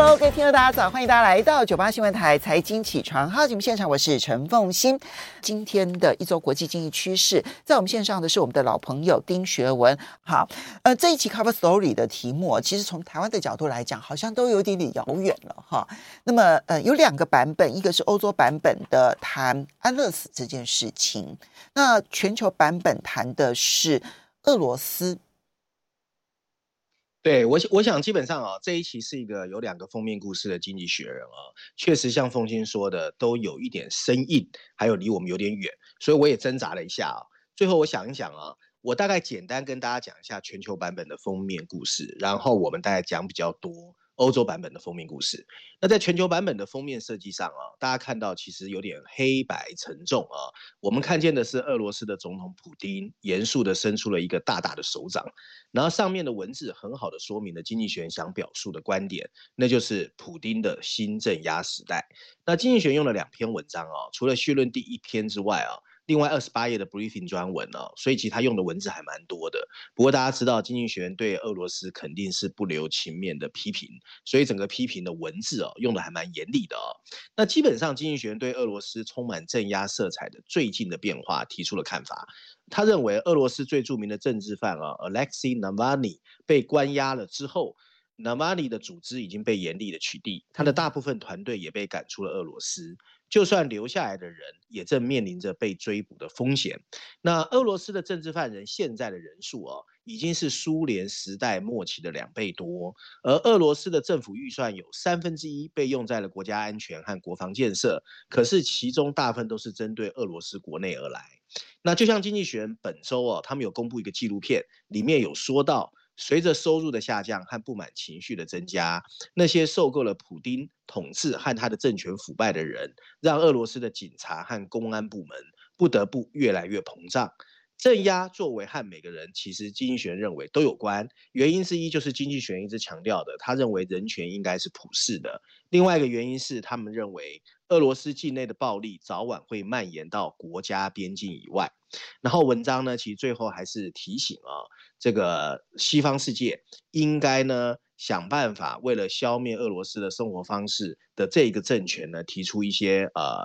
Hello，各位听众，大家早！欢迎大家来到九八新闻台财经起床号节目现场，我是陈凤欣。今天的一周国际经济趋势，在我们线上的是我们的老朋友丁学文。好，呃，这一期 Cover Story 的题目，其实从台湾的角度来讲，好像都有点点遥远了哈。那么，呃，有两个版本，一个是欧洲版本的谈安乐死这件事情，那全球版本谈的是俄罗斯。对我，我想基本上啊，这一期是一个有两个封面故事的《经济学人》啊，确实像凤青说的，都有一点生硬，还有离我们有点远，所以我也挣扎了一下啊。最后我想一想啊，我大概简单跟大家讲一下全球版本的封面故事，然后我们大概讲比较多。欧洲版本的封面故事，那在全球版本的封面设计上啊，大家看到其实有点黑白沉重啊。我们看见的是俄罗斯的总统普丁严肃地伸出了一个大大的手掌，然后上面的文字很好的说明了经济学想表述的观点，那就是普丁的新镇压时代。那经济学用了两篇文章啊，除了绪论第一篇之外啊。另外二十八页的 briefing 专文、哦，所以其实他用的文字还蛮多的。不过大家知道，经济学人对俄罗斯肯定是不留情面的批评，所以整个批评的文字哦，用的还蛮严厉的哦。那基本上，经济学人对俄罗斯充满镇压色彩的最近的变化提出了看法。他认为，俄罗斯最著名的政治犯啊，Alexei Navalny 被关押了之后，Navalny 的组织已经被严厉的取缔，他的大部分团队也被赶出了俄罗斯。就算留下来的人，也正面临着被追捕的风险。那俄罗斯的政治犯人现在的人数哦，已经是苏联时代末期的两倍多。而俄罗斯的政府预算有三分之一被用在了国家安全和国防建设，可是其中大部分都是针对俄罗斯国内而来。那就像经济学人本周哦，他们有公布一个纪录片，里面有说到。随着收入的下降和不满情绪的增加，那些受够了普丁统治和他的政权腐败的人，让俄罗斯的警察和公安部门不得不越来越膨胀。镇压作为和每个人，其实经济学人认为都有关。原因之一就是经济学一直强调的，他认为人权应该是普世的。另外一个原因是，他们认为俄罗斯境内的暴力早晚会蔓延到国家边境以外。然后文章呢，其实最后还是提醒啊，这个西方世界应该呢想办法，为了消灭俄罗斯的生活方式的这个政权呢，提出一些呃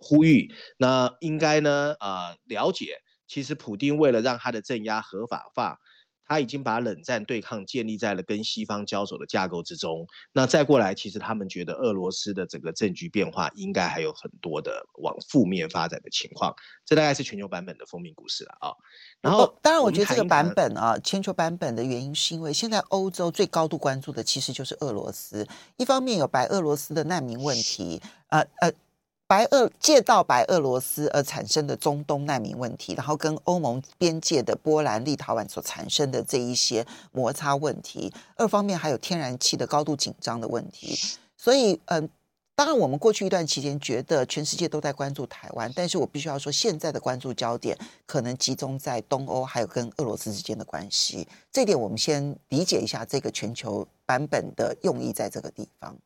呼吁。那应该呢呃了解。其实，普丁为了让他的镇压合法化，他已经把冷战对抗建立在了跟西方交手的架构之中。那再过来，其实他们觉得俄罗斯的整个政局变化应该还有很多的往负面发展的情况。这大概是全球版本的封面故事了啊。然后，哦、当然，我觉得这个版本啊，全球版本的原因是因为现在欧洲最高度关注的其实就是俄罗斯。一方面有白俄罗斯的难民问题，呃呃。白俄借道白俄罗斯而产生的中东难民问题，然后跟欧盟边界的波兰、立陶宛所产生的这一些摩擦问题，二方面还有天然气的高度紧张的问题。所以，嗯，当然我们过去一段期间觉得全世界都在关注台湾，但是我必须要说，现在的关注焦点可能集中在东欧，还有跟俄罗斯之间的关系。这点我们先理解一下这个全球版本的用意，在这个地方。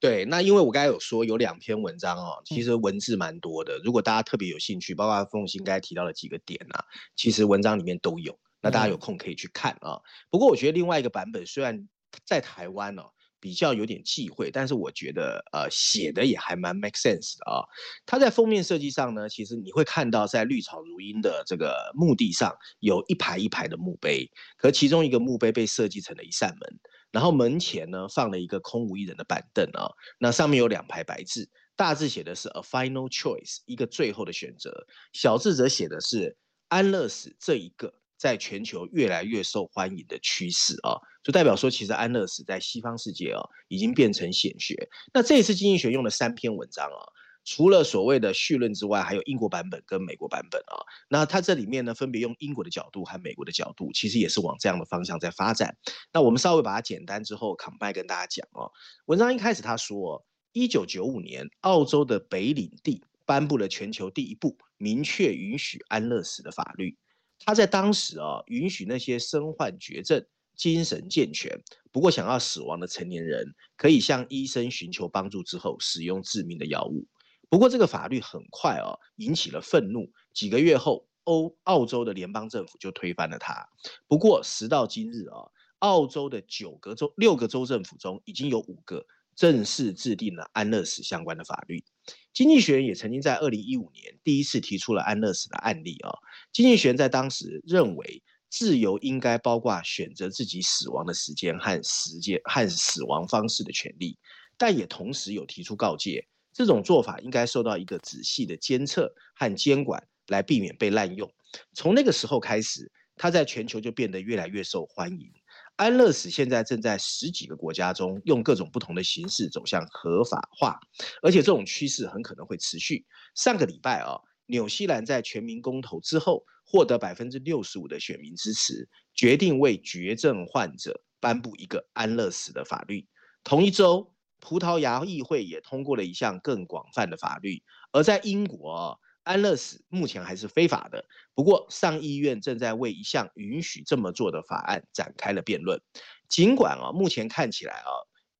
对，那因为我刚才有说有两篇文章哦，其实文字蛮多的。如果大家特别有兴趣，包括凤馨刚才提到的几个点啊，其实文章里面都有。那大家有空可以去看啊。不过我觉得另外一个版本虽然在台湾哦比较有点忌讳，但是我觉得呃写的也还蛮 make sense 的啊。它在封面设计上呢，其实你会看到在绿草如茵的这个墓地上有一排一排的墓碑，可其中一个墓碑被设计成了一扇门。然后门前呢放了一个空无一人的板凳啊，那上面有两排白字，大字写的是 a final choice，一个最后的选择，小字则写的是安乐死这一个在全球越来越受欢迎的趋势啊，就代表说其实安乐死在西方世界啊已经变成显学。那这一次经济学用了三篇文章啊。除了所谓的序论之外，还有英国版本跟美国版本啊。那它这里面呢，分别用英国的角度和美国的角度，其实也是往这样的方向在发展。那我们稍微把它简单之后，combine 跟大家讲哦。文章一开始他说，一九九五年，澳洲的北领地颁布了全球第一部明确允许安乐死的法律。他在当时啊，允许那些身患绝症、精神健全，不过想要死亡的成年人，可以向医生寻求帮助之后，使用致命的药物。不过这个法律很快哦引起了愤怒，几个月后，欧澳洲的联邦政府就推翻了它。不过时到今日啊，澳洲的九个州、六个州政府中，已经有五个正式制定了安乐死相关的法律。经济学人也曾经在二零一五年第一次提出了安乐死的案例啊。经济学人在当时认为，自由应该包括选择自己死亡的时间和时间和死亡方式的权利，但也同时有提出告诫，这种做法应该受到一个仔细的监测和监管，来避免被滥用。从那个时候开始，它在全球就变得越来越受欢迎。安乐死现在正在十几个国家中用各种不同的形式走向合法化，而且这种趋势很可能会持续。上个礼拜啊，纽西兰在全民公投之后获得百分之六十五的选民支持，决定为绝症患者颁布一个安乐死的法律。同一周，葡萄牙议会也通过了一项更广泛的法律。而在英国，安乐死目前还是非法的。不过，上议院正在为一项允许这么做的法案展开了辩论。尽管啊，目前看起来啊，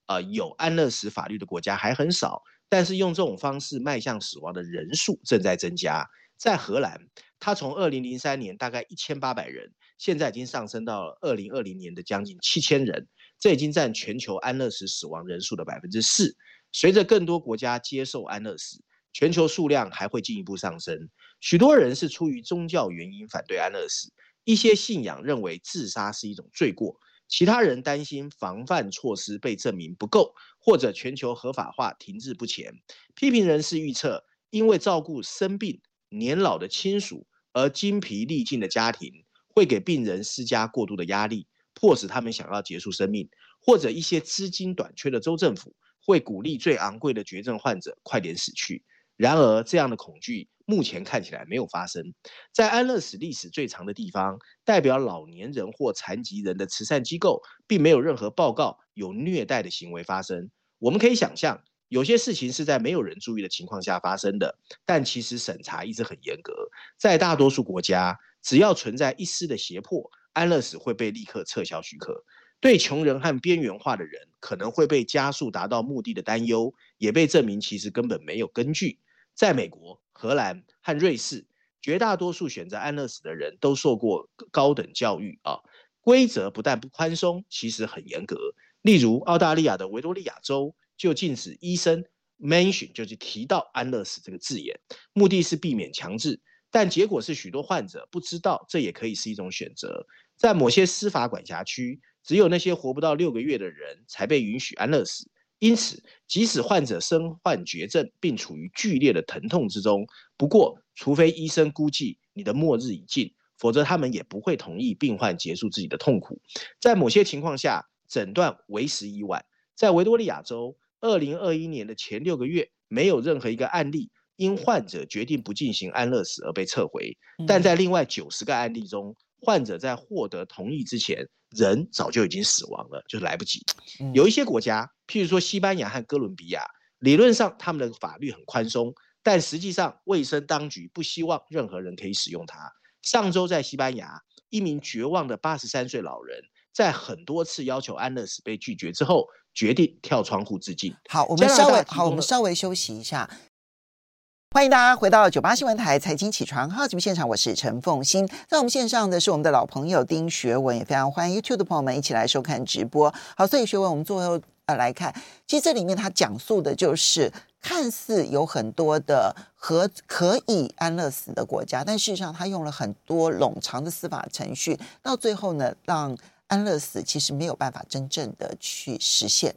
呃，有安乐死法律的国家还很少，但是用这种方式迈向死亡的人数正在增加。在荷兰，它从二零零三年大概一千八百人，现在已经上升到了二零二零年的将近七千人，这已经占全球安乐死死亡人数的百分之四。随着更多国家接受安乐死，全球数量还会进一步上升。许多人是出于宗教原因反对安乐死，一些信仰认为自杀是一种罪过，其他人担心防范措施被证明不够，或者全球合法化停滞不前。批评人士预测，因为照顾生病、年老的亲属而精疲力尽的家庭，会给病人施加过度的压力，迫使他们想要结束生命；或者一些资金短缺的州政府会鼓励最昂贵的绝症患者快点死去。然而，这样的恐惧目前看起来没有发生。在安乐死历史最长的地方，代表老年人或残疾人的慈善机构，并没有任何报告有虐待的行为发生。我们可以想象，有些事情是在没有人注意的情况下发生的，但其实审查一直很严格。在大多数国家，只要存在一丝的胁迫，安乐死会被立刻撤销许可。对穷人和边缘化的人可能会被加速达到目的的担忧，也被证明其实根本没有根据。在美国、荷兰和瑞士，绝大多数选择安乐死的人都受过高等教育啊。规则不但不宽松，其实很严格。例如，澳大利亚的维多利亚州就禁止医生 mention，就是提到安乐死这个字眼，目的是避免强制。但结果是，许多患者不知道这也可以是一种选择。在某些司法管辖区，只有那些活不到六个月的人才被允许安乐死。因此，即使患者身患绝症并处于剧烈的疼痛之中，不过，除非医生估计你的末日已近，否则他们也不会同意病患结束自己的痛苦。在某些情况下，诊断为时已晚。在维多利亚州，二零二一年的前六个月，没有任何一个案例因患者决定不进行安乐死而被撤回。但在另外九十个案例中，患者在获得同意之前，人早就已经死亡了，就是来不及。有一些国家，譬如说西班牙和哥伦比亚，理论上他们的法律很宽松，但实际上卫生当局不希望任何人可以使用它。上周在西班牙，一名绝望的八十三岁老人，在很多次要求安乐死被拒绝之后，决定跳窗户自尽。好，我们稍微好，我们稍微休息一下。欢迎大家回到九八新闻台财经起床号节目现场，我是陈凤欣。在我们线上的是我们的老朋友丁学文，也非常欢迎 YouTube 的朋友们一起来收看直播。好，所以学文，我们最后呃来看，其实这里面他讲述的就是看似有很多的和可以安乐死的国家，但事实上他用了很多冗长的司法程序，到最后呢，让安乐死其实没有办法真正的去实现。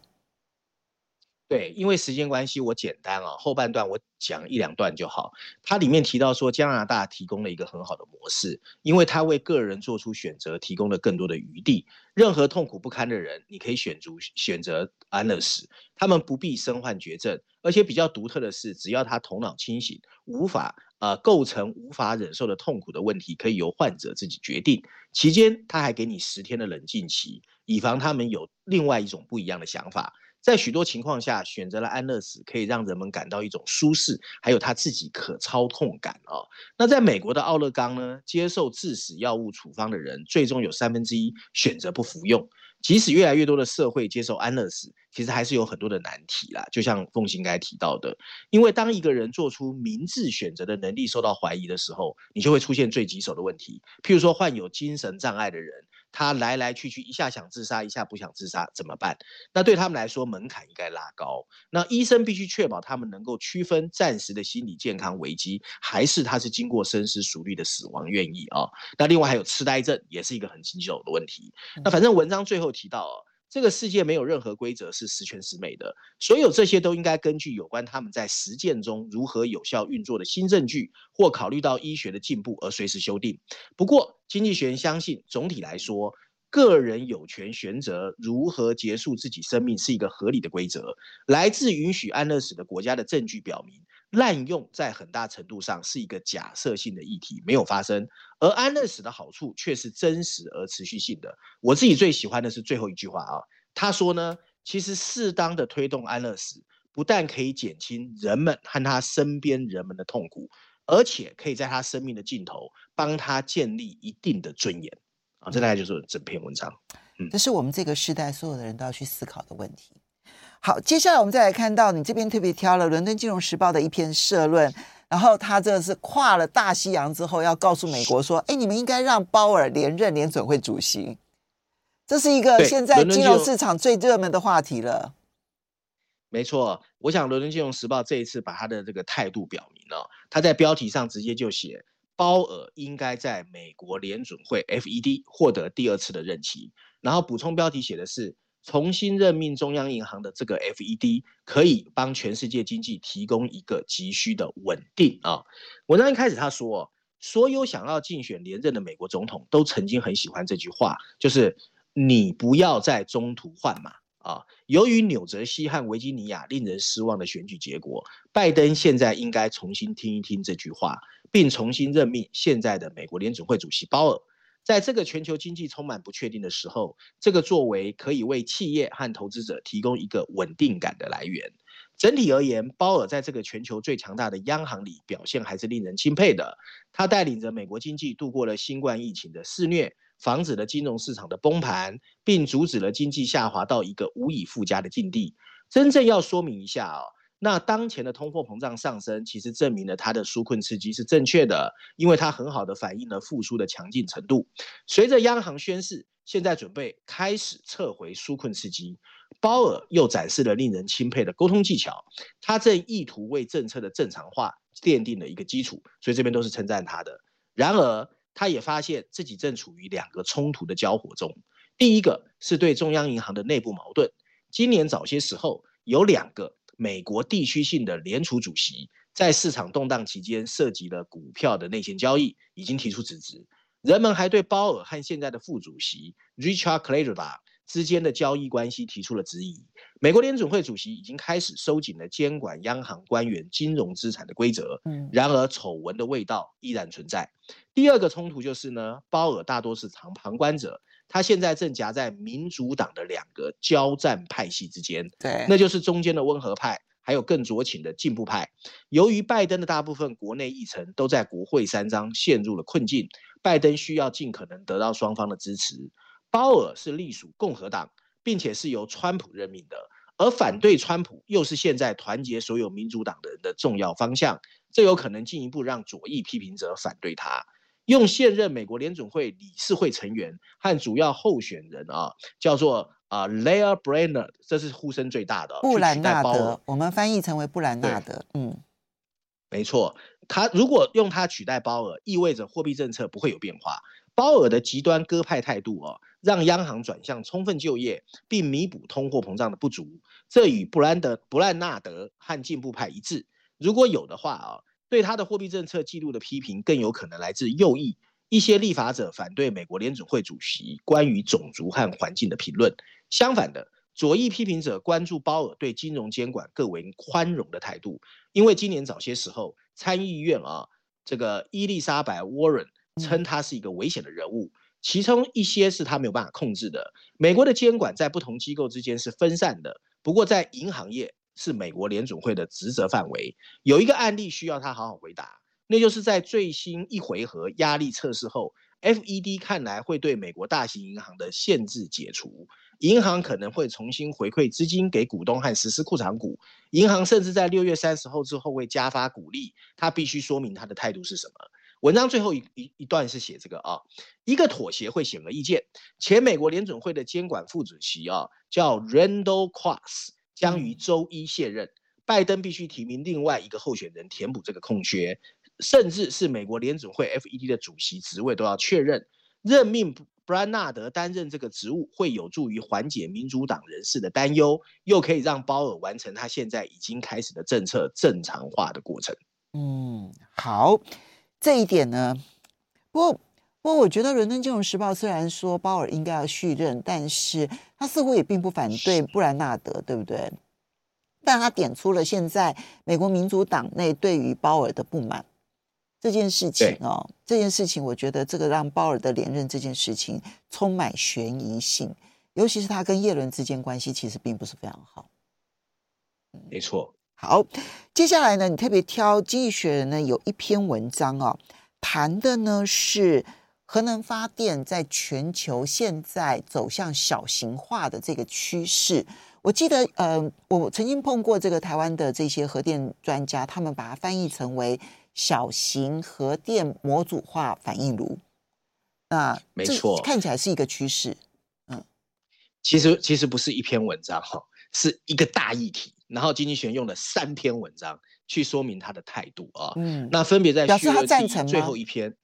对，因为时间关系，我简单啊，后半段我讲一两段就好。它里面提到说，加拿大提供了一个很好的模式，因为它为个人做出选择提供了更多的余地。任何痛苦不堪的人，你可以选择选择安乐死，他们不必身患绝症，而且比较独特的是，只要他头脑清醒，无法呃构成无法忍受的痛苦的问题，可以由患者自己决定。期间他还给你十天的冷静期，以防他们有另外一种不一样的想法。在许多情况下，选择了安乐死，可以让人们感到一种舒适，还有他自己可操控感哦。那在美国的奥勒冈呢，接受致死药物处方的人，最终有三分之一选择不服用。即使越来越多的社会接受安乐死，其实还是有很多的难题啦。就像凤行刚才提到的，因为当一个人做出明智选择的能力受到怀疑的时候，你就会出现最棘手的问题。譬如说，患有精神障碍的人。他来来去去，一下想自杀，一下不想自杀，怎么办？那对他们来说，门槛应该拉高。那医生必须确保他们能够区分暂时的心理健康危机，还是他是经过深思熟虑的死亡愿意啊？那另外还有痴呆症，也是一个很棘手的问题。那反正文章最后提到哦。这个世界没有任何规则是十全十美的，所有这些都应该根据有关他们在实践中如何有效运作的新证据，或考虑到医学的进步而随时修订。不过，经济学人相信，总体来说，个人有权选择如何结束自己生命是一个合理的规则。来自允许安乐死的国家的证据表明。滥用在很大程度上是一个假设性的议题，没有发生，而安乐死的好处却是真实而持续性的。我自己最喜欢的是最后一句话啊，他说呢，其实适当的推动安乐死，不但可以减轻人们和他身边人们的痛苦，而且可以在他生命的尽头帮他建立一定的尊严啊。这大概就是整篇文章。嗯，这是我们这个时代所有的人都要去思考的问题。好，接下来我们再来看到你这边特别挑了《伦敦金融时报》的一篇社论，然后他这是跨了大西洋之后要告诉美国说：“哎，你们应该让鲍尔连任联准会主席。”这是一个现在金融市场最热门的话题了。没错，我想《伦敦金融时报》这一次把他的这个态度表明了，他在标题上直接就写：“鲍尔应该在美国联准会 （FED） 获得第二次的任期。”然后补充标题写的是。重新任命中央银行的这个 FED 可以帮全世界经济提供一个急需的稳定啊。文章一开始他说，所有想要竞选连任的美国总统都曾经很喜欢这句话，就是你不要在中途换马啊。由于纽泽西和维吉尼亚令人失望的选举结果，拜登现在应该重新听一听这句话，并重新任命现在的美国联准会主席鲍尔。在这个全球经济充满不确定的时候，这个作为可以为企业和投资者提供一个稳定感的来源。整体而言，鲍尔在这个全球最强大的央行里表现还是令人钦佩的。他带领着美国经济度过了新冠疫情的肆虐，防止了金融市场的崩盘，并阻止了经济下滑到一个无以复加的境地。真正要说明一下啊、那当前的通货膨胀上升，其实证明了它的纾困刺激是正确的，因为它很好的反映了复苏的强劲程度。随着央行宣示现在准备开始撤回纾困刺激，鲍尔又展示了令人钦佩的沟通技巧，他正意图为政策的正常化奠定了一个基础，所以这边都是称赞他的。然而，他也发现自己正处于两个冲突的交火中，第一个是对中央银行的内部矛盾，今年早些时候有两个。美国地区性的联储主席在市场动荡期间涉及了股票的内线交易，已经提出辞职。人们还对鲍尔和现在的副主席 Richard Kleber 之间的交易关系提出了质疑。美国联准会主席已经开始收紧了监管央行官员金融资产的规则。然而丑闻的味道依然存在。第二个冲突就是呢，鲍尔大多是旁旁观者。他现在正夹在民主党的两个交战派系之间，对，那就是中间的温和派，还有更左倾的进步派。由于拜登的大部分国内议程都在国会山庄陷入了困境，拜登需要尽可能得到双方的支持。鲍尔是隶属共和党，并且是由川普任命的，而反对川普又是现在团结所有民主党的人的重要方向，这有可能进一步让左翼批评者反对他。用现任美国联准会理事会成员和主要候选人啊，叫做啊 Lael Brainard，这是呼声最大的布兰纳德，我们翻译成为布兰纳德。嗯，没错，他如果用他取代鲍尔，意味着货币政策不会有变化。鲍尔的极端鸽派态度啊，让央行转向充分就业，并弥补通货膨胀的不足，这与布兰德布兰纳德和进步派一致。如果有的话啊。对他的货币政策记录的批评更有可能来自右翼，一些立法者反对美国联准会主席关于种族和环境的评论。相反的，左翼批评者关注鲍尔对金融监管更为宽容的态度，因为今年早些时候，参议院啊，这个伊丽莎白·沃伦称他是一个危险的人物，其中一些是他没有办法控制的。美国的监管在不同机构之间是分散的，不过在银行业。是美国联准会的职责范围。有一个案例需要他好好回答，那就是在最新一回合压力测试后，FED 看来会对美国大型银行的限制解除，银行可能会重新回馈资金给股东和实施库藏股。银行甚至在六月三十号之后会加发股利，他必须说明他的态度是什么。文章最后一一一段是写这个啊，一个妥协会显而易见。前美国联准会的监管副主席啊，叫 Randall Quass，将于周一卸任。拜登必须提名另外一个候选人填补这个空缺，甚至是美国联准会 FED 的主席职位都要确认。任命布兰纳德担任这个职务，会有助于缓解民主党人士的担忧，又可以让鲍尔完成他现在已经开始的政策正常化的过程。嗯，好，这一点呢，不过不过，我觉得《伦敦金融时报》虽然说鲍尔应该要续任，但是他似乎也并不反对布兰纳德，对不对？但他点出了现在美国民主党内对于鲍尔的不满这件事情哦，这件事情我觉得这个让鲍尔的连任这件事情充满悬疑性，尤其是他跟叶伦之间关系其实并不是非常好。没错。好，接下来呢，你特别挑《经济学人》呢有一篇文章哦，谈的呢是核能发电在全球现在走向小型化的这个趋势。我记得，呃，我曾经碰过这个台湾的这些核电专家，他们把它翻译成为小型核电模组化反应炉。那没错，看起来是一个趋势。嗯，其实其实不是一篇文章哈，是一个大议题。然后经济学人用了三篇文章去说明他的态度啊。嗯，那分别在表示他赞成最后一篇，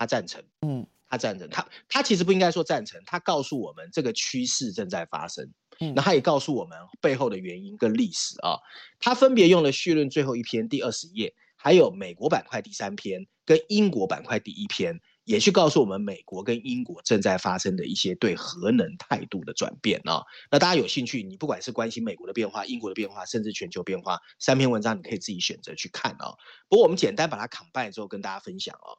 他赞成。嗯，他赞成。他他其实不应该说赞成，他告诉我们这个趋势正在发生。那他也告诉我们背后的原因跟历史啊，他分别用了序论最后一篇第二十页，还有美国板块第三篇跟英国板块第一篇，也去告诉我们美国跟英国正在发生的一些对核能态度的转变啊。那大家有兴趣，你不管是关心美国的变化、英国的变化，甚至全球变化，三篇文章你可以自己选择去看啊。不过我们简单把它 combine 之后跟大家分享哦。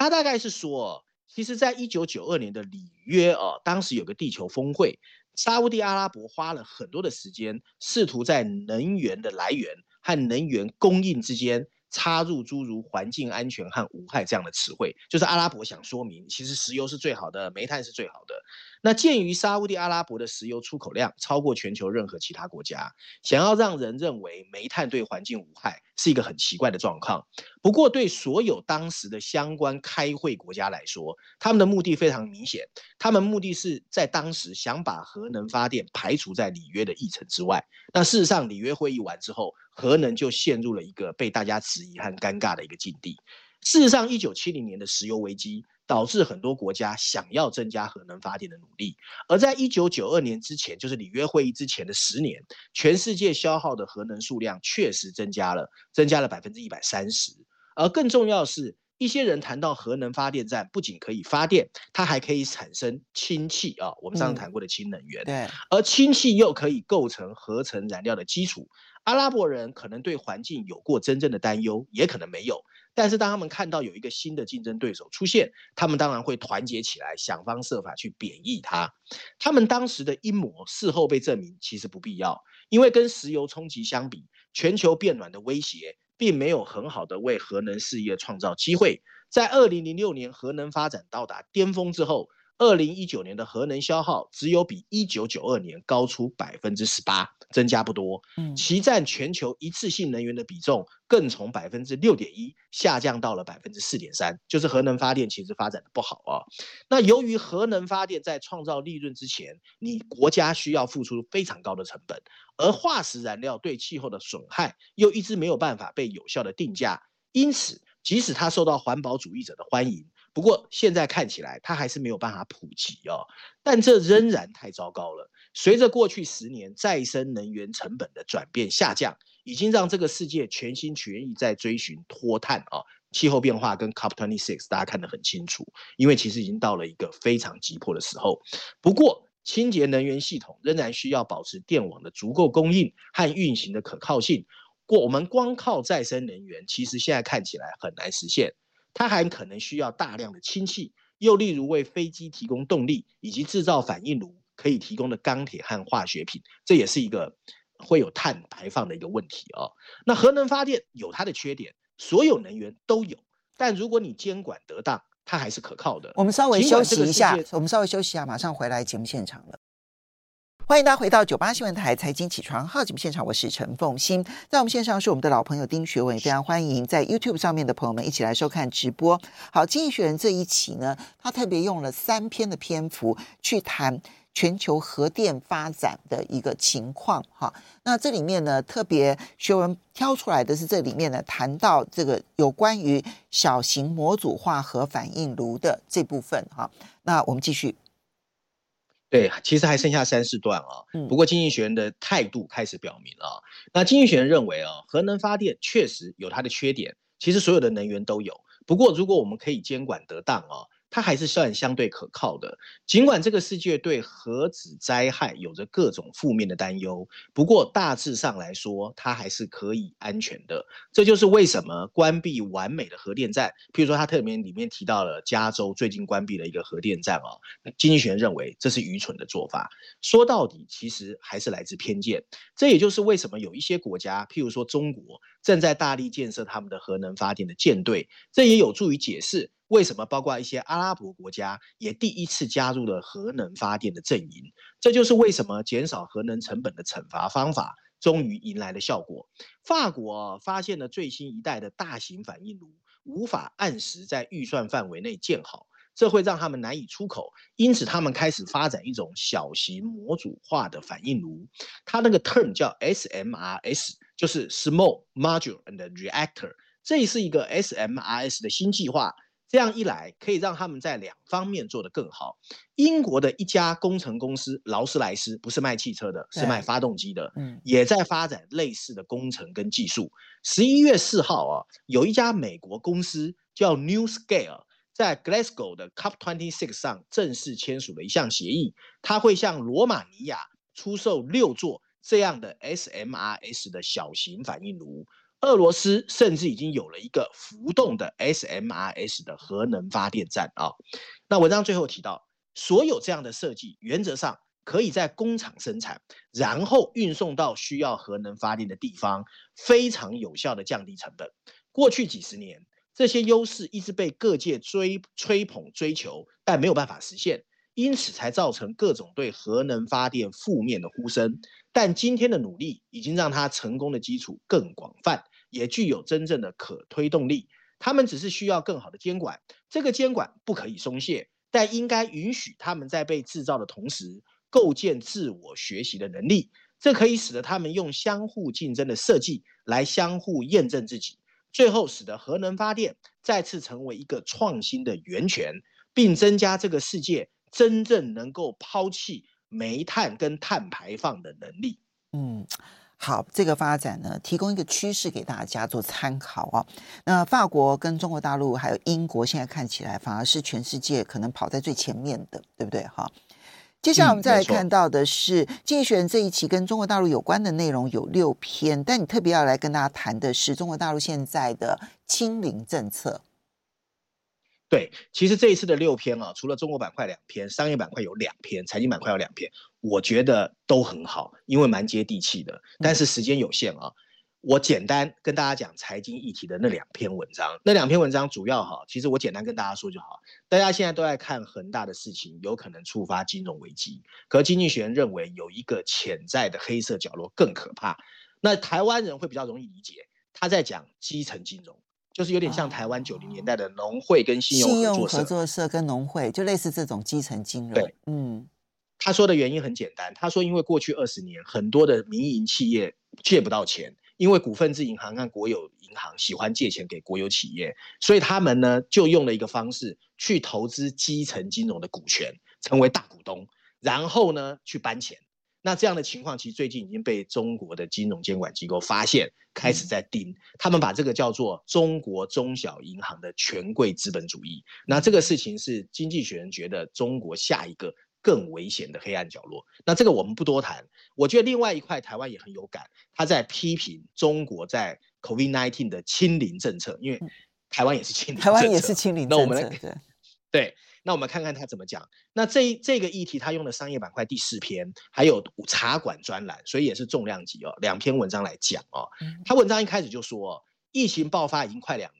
他大概是说，其实在一九九二年的里约哦，当时有个地球峰会。沙乌地阿拉伯花了很多的时间，试图在能源的来源和能源供应之间插入诸如环境安全和无害这样的词汇，就是阿拉伯想说明，其实石油是最好的，煤炭是最好的。那鉴于沙乌地阿拉伯的石油出口量超过全球任何其他国家，想要让人认为煤炭对环境无害是一个很奇怪的状况。不过，对所有当时的相关开会国家来说，他们的目的非常明显，他们目的是在当时想把核能发电排除在里约的议程之外。那事实上，里约会议完之后，核能就陷入了一个被大家质疑和尴尬的一个境地。事实上，一九七零年的石油危机。导致很多国家想要增加核能发电的努力，而在一九九二年之前，就是里约会议之前的十年，全世界消耗的核能数量确实增加了，增加了百分之一百三十。而更重要的是，一些人谈到核能发电站不仅可以发电，它还可以产生氢气啊，我们上次谈过的氢能源。对，而氢气又可以构成合成燃料的基础。阿拉伯人可能对环境有过真正的担忧，也可能没有。但是当他们看到有一个新的竞争对手出现，他们当然会团结起来，想方设法去贬抑它。他们当时的阴谋事后被证明其实不必要，因为跟石油冲击相比，全球变暖的威胁并没有很好的为核能事业创造机会。在二零零六年核能发展到达巅峰之后，二零一九年的核能消耗只有比一九九二年高出百分之十八，增加不多。嗯，其占全球一次性能源的比重更从百分之六点一下降到了百分之四点三，就是核能发电其实发展的不好啊。那由于核能发电在创造利润之前，你国家需要付出非常高的成本，而化石燃料对气候的损害又一直没有办法被有效的定价，因此即使它受到环保主义者的欢迎。不过现在看起来，它还是没有办法普及哦。但这仍然太糟糕了。随着过去十年再生能源成本的转变下降，已经让这个世界全心全意在追寻脱碳啊、气候变化跟 COP26，大家看得很清楚。因为其实已经到了一个非常急迫的时候。不过，清洁能源系统仍然需要保持电网的足够供应和运行的可靠性。过我们光靠再生能源，其实现在看起来很难实现。它还可能需要大量的氢气，又例如为飞机提供动力，以及制造反应炉可以提供的钢铁和化学品，这也是一个会有碳排放的一个问题哦。那核能发电有它的缺点，所有能源都有，但如果你监管得当，它还是可靠的。我们稍微休息一下，我们稍微休息一下，马上回来节目现场了。欢迎大家回到九八新闻台财经起床号节目现场，我是陈凤馨，在我们线上是我们的老朋友丁学文，也非常欢迎在 YouTube 上面的朋友们一起来收看直播。好，经济学人这一期呢，他特别用了三篇的篇幅去谈全球核电发展的一个情况。哈，那这里面呢，特别学文挑出来的是这里面呢，谈到这个有关于小型模组化核反应炉的这部分。哈，那我们继续。对，其实还剩下三四段啊。不过经济学人的态度开始表明了。那经济学人认为啊，核能发电确实有它的缺点，其实所有的能源都有。不过如果我们可以监管得当啊。它还是算相对可靠的，尽管这个世界对核子灾害有着各种负面的担忧，不过大致上来说，它还是可以安全的。这就是为什么关闭完美的核电站，譬如说，它特别里面提到了加州最近关闭了一个核电站哦。经济学认为这是愚蠢的做法。说到底，其实还是来自偏见。这也就是为什么有一些国家，譬如说中国，正在大力建设他们的核能发电的舰队，这也有助于解释。为什么包括一些阿拉伯国家也第一次加入了核能发电的阵营？这就是为什么减少核能成本的惩罚方法终于迎来了效果。法国发现了最新一代的大型反应炉无法按时在预算范围内建好，这会让他们难以出口，因此他们开始发展一种小型模组化的反应炉，它那个 term 叫 SMRS，就是 Small Module and Reactor，这是一个 SMRS 的新计划。这样一来，可以让他们在两方面做得更好。英国的一家工程公司劳斯莱斯，不是卖汽车的，是卖发动机的，嗯，也在发展类似的工程跟技术。十一月四号啊，有一家美国公司叫 New Scale 在 Glasgow 的 CUP 26上正式签署了一项协议，它会向罗马尼亚出售六座这样的 SMRS 的小型反应炉。俄罗斯甚至已经有了一个浮动的 SMRS 的核能发电站啊。那文章最后提到，所有这样的设计原则上可以在工厂生产，然后运送到需要核能发电的地方，非常有效地降低成本。过去几十年，这些优势一直被各界追吹捧追求，但没有办法实现，因此才造成各种对核能发电负面的呼声。但今天的努力已经让它成功的基础更广泛。也具有真正的可推动力，他们只是需要更好的监管。这个监管不可以松懈，但应该允许他们在被制造的同时，构建自我学习的能力。这可以使得他们用相互竞争的设计来相互验证自己，最后使得核能发电再次成为一个创新的源泉，并增加这个世界真正能够抛弃煤炭跟碳排放的能力。嗯。好，这个发展呢，提供一个趋势给大家做参考哦。那法国跟中国大陆还有英国，现在看起来反而是全世界可能跑在最前面的，对不对？哈。接下来我们再来看到的是《经济学人》这一期跟中国大陆有关的内容有六篇，但你特别要来跟大家谈的是中国大陆现在的清零政策。对，其实这一次的六篇啊，除了中国板块两篇，商业板块有两篇，财经板块有两篇，我觉得都很好，因为蛮接地气的。但是时间有限啊，我简单跟大家讲财经议题的那两篇文章。那两篇文章主要哈，其实我简单跟大家说就好。大家现在都在看恒大的事情，有可能触发金融危机。可经济学人认为有一个潜在的黑色角落更可怕。那台湾人会比较容易理解，他在讲基层金融。就是有点像台湾九零年代的农会跟信用合作社，合作社跟农会就类似这种基层金融。对，嗯，他说的原因很简单，他说因为过去二十年很多的民营企业借不到钱，因为股份制银行和国有银行喜欢借钱给国有企业，所以他们呢就用了一个方式去投资基层金融的股权，成为大股东，然后呢去搬钱。那这样的情况其实最近已经被中国的金融监管机构发现，开始在盯。他们把这个叫做“中国中小银行的权贵资本主义”。那这个事情是经济学人觉得中国下一个更危险的黑暗角落。那这个我们不多谈。我觉得另外一块台湾也很有感，他在批评中国在 COVID-19 的清零政策，因为台湾也是清零，台湾也是清零政策。那我们来对。那我们看看他怎么讲。那这这个议题，他用了商业板块第四篇，还有茶馆专栏，所以也是重量级哦，两篇文章来讲哦。他文章一开始就说，疫情爆发已经快两年了，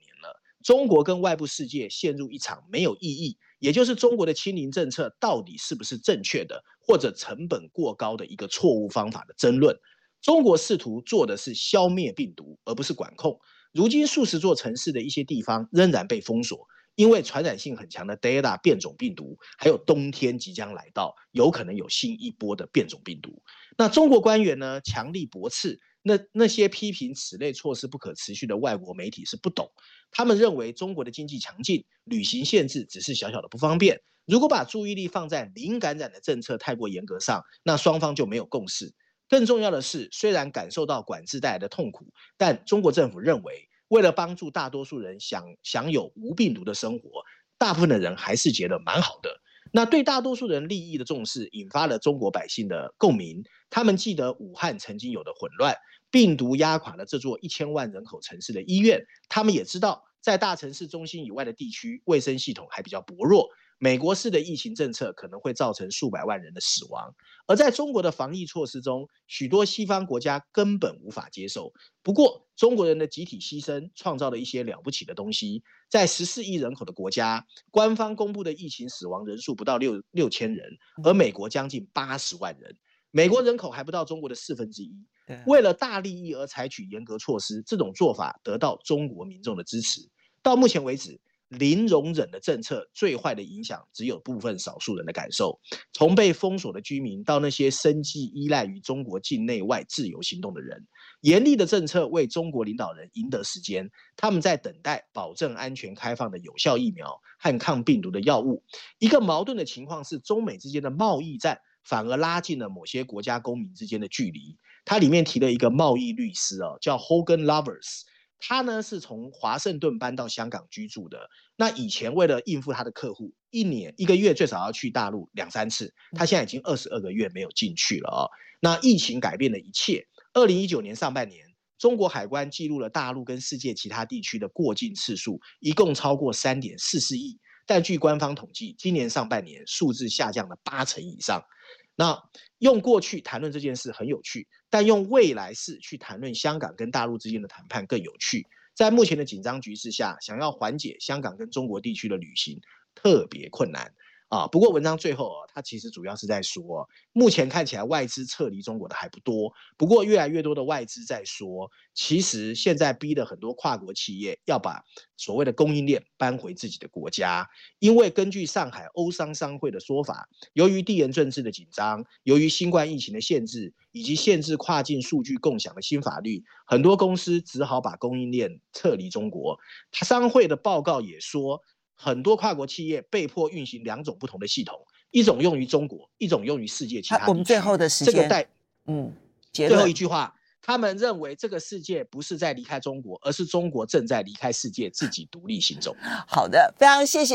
中国跟外部世界陷入一场没有意义，也就是中国的清零政策到底是不是正确的，或者成本过高的一个错误方法的争论。中国试图做的是消灭病毒，而不是管控。如今数十座城市的一些地方仍然被封锁，因为传染性很强的 Delta 变种病毒，还有冬天即将来到，有可能有新一波的变种病毒。那中国官员呢，强力驳斥。那那些批评此类措施不可持续的外国媒体是不懂，他们认为中国的经济强劲，旅行限制只是小小的不方便。如果把注意力放在零感染的政策太过严格上，那双方就没有共识。更重要的是，虽然感受到管制带来的痛苦，但中国政府认为，为了帮助大多数人享享有无病毒的生活，大部分的人还是觉得蛮好的。那对大多数人利益的重视，引发了中国百姓的共鸣。他们记得武汉曾经有的混乱。病毒压垮了这座一千万人口城市的医院，他们也知道，在大城市中心以外的地区，卫生系统还比较薄弱。美国式的疫情政策可能会造成数百万人的死亡，而在中国的防疫措施中，许多西方国家根本无法接受。不过，中国人的集体牺牲创造了一些了不起的东西。在十四亿人口的国家，官方公布的疫情死亡人数不到六六千人，而美国将近八十万人。美国人口还不到中国的四分之一。为了大利益而采取严格措施，这种做法得到中国民众的支持。到目前为止，零容忍的政策最坏的影响只有部分少数人的感受。从被封锁的居民到那些生计依赖于中国境内外自由行动的人，严厉的政策为中国领导人赢得时间。他们在等待保证安全开放的有效疫苗和抗病毒的药物。一个矛盾的情况是，中美之间的贸易战反而拉近了某些国家公民之间的距离。它里面提了一个贸易律师哦，叫 Hogan Lovells，他呢是从华盛顿搬到香港居住的。那以前为了应付他的客户，一年一个月最少要去大陆两三次。他现在已经二十二个月没有进去了哦。那疫情改变了一切。二零一九年上半年，中国海关记录了大陆跟世界其他地区的过境次数，一共超过三点四四亿。但据官方统计，今年上半年数字下降了八成以上。那用过去谈论这件事很有趣，但用未来式去谈论香港跟大陆之间的谈判更有趣。在目前的紧张局势下，想要缓解香港跟中国地区的旅行特别困难。啊，不过文章最后啊，它其实主要是在说，目前看起来外资撤离中国的还不多，不过越来越多的外资在说，其实现在逼的很多跨国企业要把所谓的供应链搬回自己的国家，因为根据上海欧商商会的说法，由于地缘政治的紧张，由于新冠疫情的限制，以及限制跨境数据共享的新法律，很多公司只好把供应链撤离中国。他商会的报告也说。很多跨国企业被迫运行两种不同的系统，一种用于中国，一种用于世界其他地区。我们最后的时间，这个带嗯，最后一句话，他们认为这个世界不是在离开中国，而是中国正在离开世界，自己独立行走。好的，非常谢谢。